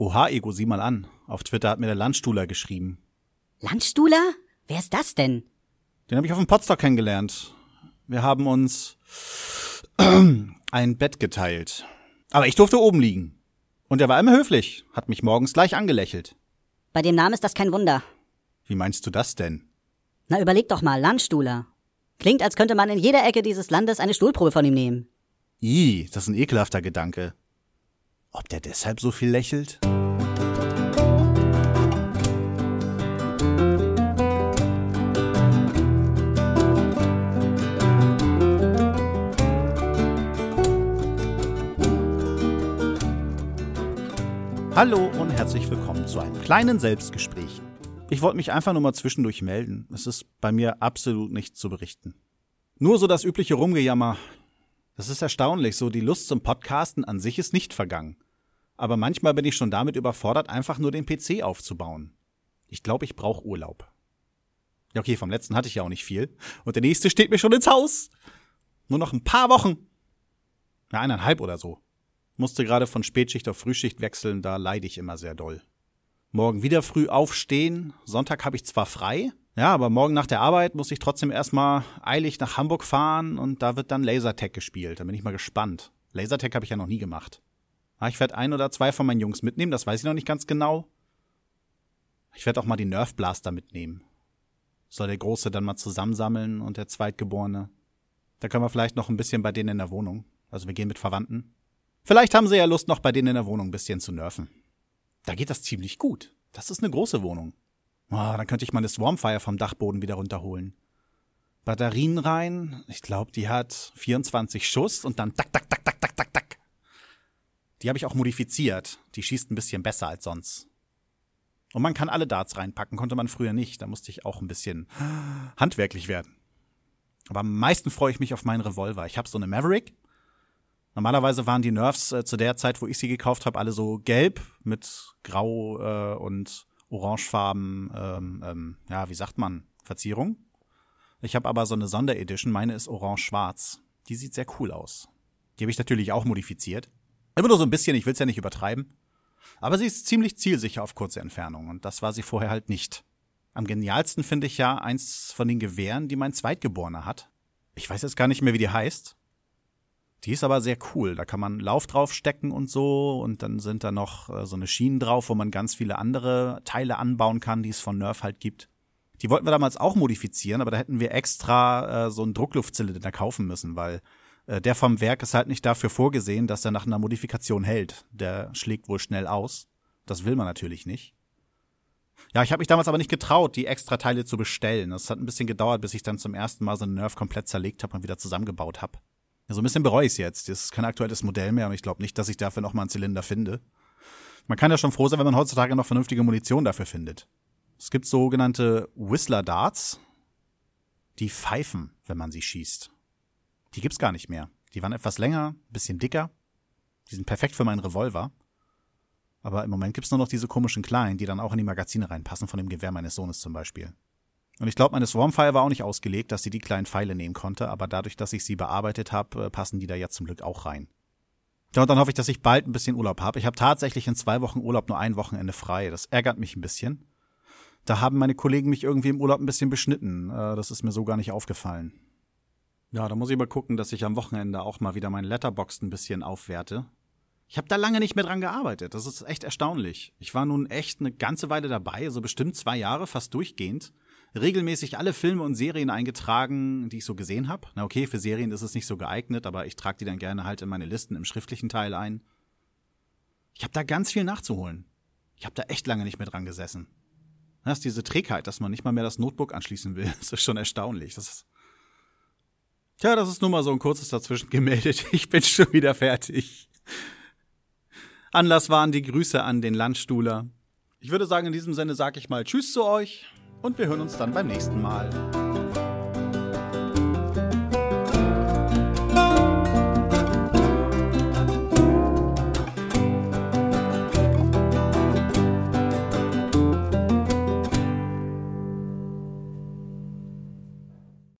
Oha, Ego, sieh mal an. Auf Twitter hat mir der Landstuhler geschrieben. Landstuhler? Wer ist das denn? Den habe ich auf dem Potsdok kennengelernt. Wir haben uns ein Bett geteilt. Aber ich durfte oben liegen. Und er war immer höflich, hat mich morgens gleich angelächelt. Bei dem Namen ist das kein Wunder. Wie meinst du das denn? Na, überleg doch mal, Landstuhler. Klingt, als könnte man in jeder Ecke dieses Landes eine Stuhlprobe von ihm nehmen. Ih, das ist ein ekelhafter Gedanke. Ob der deshalb so viel lächelt? Hallo und herzlich willkommen zu einem kleinen Selbstgespräch. Ich wollte mich einfach nur mal zwischendurch melden. Es ist bei mir absolut nichts zu berichten. Nur so das übliche Rumgejammer. Das ist erstaunlich, so die Lust zum Podcasten an sich ist nicht vergangen. Aber manchmal bin ich schon damit überfordert, einfach nur den PC aufzubauen. Ich glaube, ich brauche Urlaub. Ja, okay, vom letzten hatte ich ja auch nicht viel. Und der nächste steht mir schon ins Haus. Nur noch ein paar Wochen. Ja, eineinhalb oder so. Musste gerade von Spätschicht auf Frühschicht wechseln, da leide ich immer sehr doll. Morgen wieder früh aufstehen. Sonntag habe ich zwar frei, ja, aber morgen nach der Arbeit muss ich trotzdem erstmal eilig nach Hamburg fahren und da wird dann Lasertag gespielt. Da bin ich mal gespannt. Lasertag habe ich ja noch nie gemacht. Ja, ich werde ein oder zwei von meinen Jungs mitnehmen, das weiß ich noch nicht ganz genau. Ich werde auch mal die Nerf Blaster mitnehmen. Soll der Große dann mal zusammensammeln und der Zweitgeborene. Da können wir vielleicht noch ein bisschen bei denen in der Wohnung. Also wir gehen mit Verwandten. Vielleicht haben sie ja Lust, noch bei denen in der Wohnung ein bisschen zu nerven. Da geht das ziemlich gut. Das ist eine große Wohnung. Oh, dann könnte ich meine Swarmfire vom Dachboden wieder runterholen. Batterien rein. Ich glaube, die hat 24 Schuss und dann tak, tak, tak, tak, tak, tak, tak. Die habe ich auch modifiziert. Die schießt ein bisschen besser als sonst. Und man kann alle Darts reinpacken, konnte man früher nicht. Da musste ich auch ein bisschen handwerklich werden. Aber am meisten freue ich mich auf meinen Revolver. Ich habe so eine Maverick Normalerweise waren die Nerfs äh, zu der Zeit, wo ich sie gekauft habe, alle so gelb mit grau äh, und orangefarben, ähm, ähm, ja, wie sagt man, Verzierung. Ich habe aber so eine Sonderedition, meine ist orange-schwarz. Die sieht sehr cool aus. Die habe ich natürlich auch modifiziert. Immer nur so ein bisschen, ich will es ja nicht übertreiben. Aber sie ist ziemlich zielsicher auf kurze Entfernung und das war sie vorher halt nicht. Am genialsten finde ich ja eins von den Gewehren, die mein Zweitgeborener hat. Ich weiß jetzt gar nicht mehr, wie die heißt. Die ist aber sehr cool. Da kann man Lauf drauf stecken und so. Und dann sind da noch äh, so eine Schienen drauf, wo man ganz viele andere Teile anbauen kann, die es von Nerf halt gibt. Die wollten wir damals auch modifizieren, aber da hätten wir extra äh, so einen Druckluftzylinder kaufen müssen, weil der vom Werk ist halt nicht dafür vorgesehen, dass er nach einer Modifikation hält. Der schlägt wohl schnell aus. Das will man natürlich nicht. Ja, ich habe mich damals aber nicht getraut, die extra Teile zu bestellen. Das hat ein bisschen gedauert, bis ich dann zum ersten Mal so einen Nerf komplett zerlegt habe und wieder zusammengebaut habe. Ja, so ein bisschen bereue ich es jetzt. Das ist kein aktuelles Modell mehr und ich glaube nicht, dass ich dafür noch mal einen Zylinder finde. Man kann ja schon froh sein, wenn man heutzutage noch vernünftige Munition dafür findet. Es gibt sogenannte Whistler Darts, die pfeifen, wenn man sie schießt. Die gibt's gar nicht mehr. Die waren etwas länger, bisschen dicker. Die sind perfekt für meinen Revolver. Aber im Moment gibt's nur noch diese komischen kleinen, die dann auch in die Magazine reinpassen, von dem Gewehr meines Sohnes zum Beispiel. Und ich glaube, meine Swarmfire war auch nicht ausgelegt, dass sie die kleinen Pfeile nehmen konnte, aber dadurch, dass ich sie bearbeitet habe, äh, passen die da jetzt zum Glück auch rein. Ja, und dann hoffe ich, dass ich bald ein bisschen Urlaub habe. Ich habe tatsächlich in zwei Wochen Urlaub nur ein Wochenende frei. Das ärgert mich ein bisschen. Da haben meine Kollegen mich irgendwie im Urlaub ein bisschen beschnitten. Äh, das ist mir so gar nicht aufgefallen. Ja, da muss ich mal gucken, dass ich am Wochenende auch mal wieder mein Letterbox ein bisschen aufwerte. Ich habe da lange nicht mehr dran gearbeitet. Das ist echt erstaunlich. Ich war nun echt eine ganze Weile dabei, so bestimmt zwei Jahre, fast durchgehend regelmäßig alle Filme und Serien eingetragen, die ich so gesehen habe. Na okay, für Serien ist es nicht so geeignet, aber ich trage die dann gerne halt in meine Listen im schriftlichen Teil ein. Ich habe da ganz viel nachzuholen. Ich habe da echt lange nicht mehr dran gesessen. Das ist diese Trägheit, dass man nicht mal mehr das Notebook anschließen will. Das ist schon erstaunlich. Das Tja, das ist nur mal so ein kurzes dazwischen gemeldet. Ich bin schon wieder fertig. Anlass waren die Grüße an den Landstuhler. Ich würde sagen, in diesem Sinne sage ich mal Tschüss zu euch und wir hören uns dann beim nächsten Mal.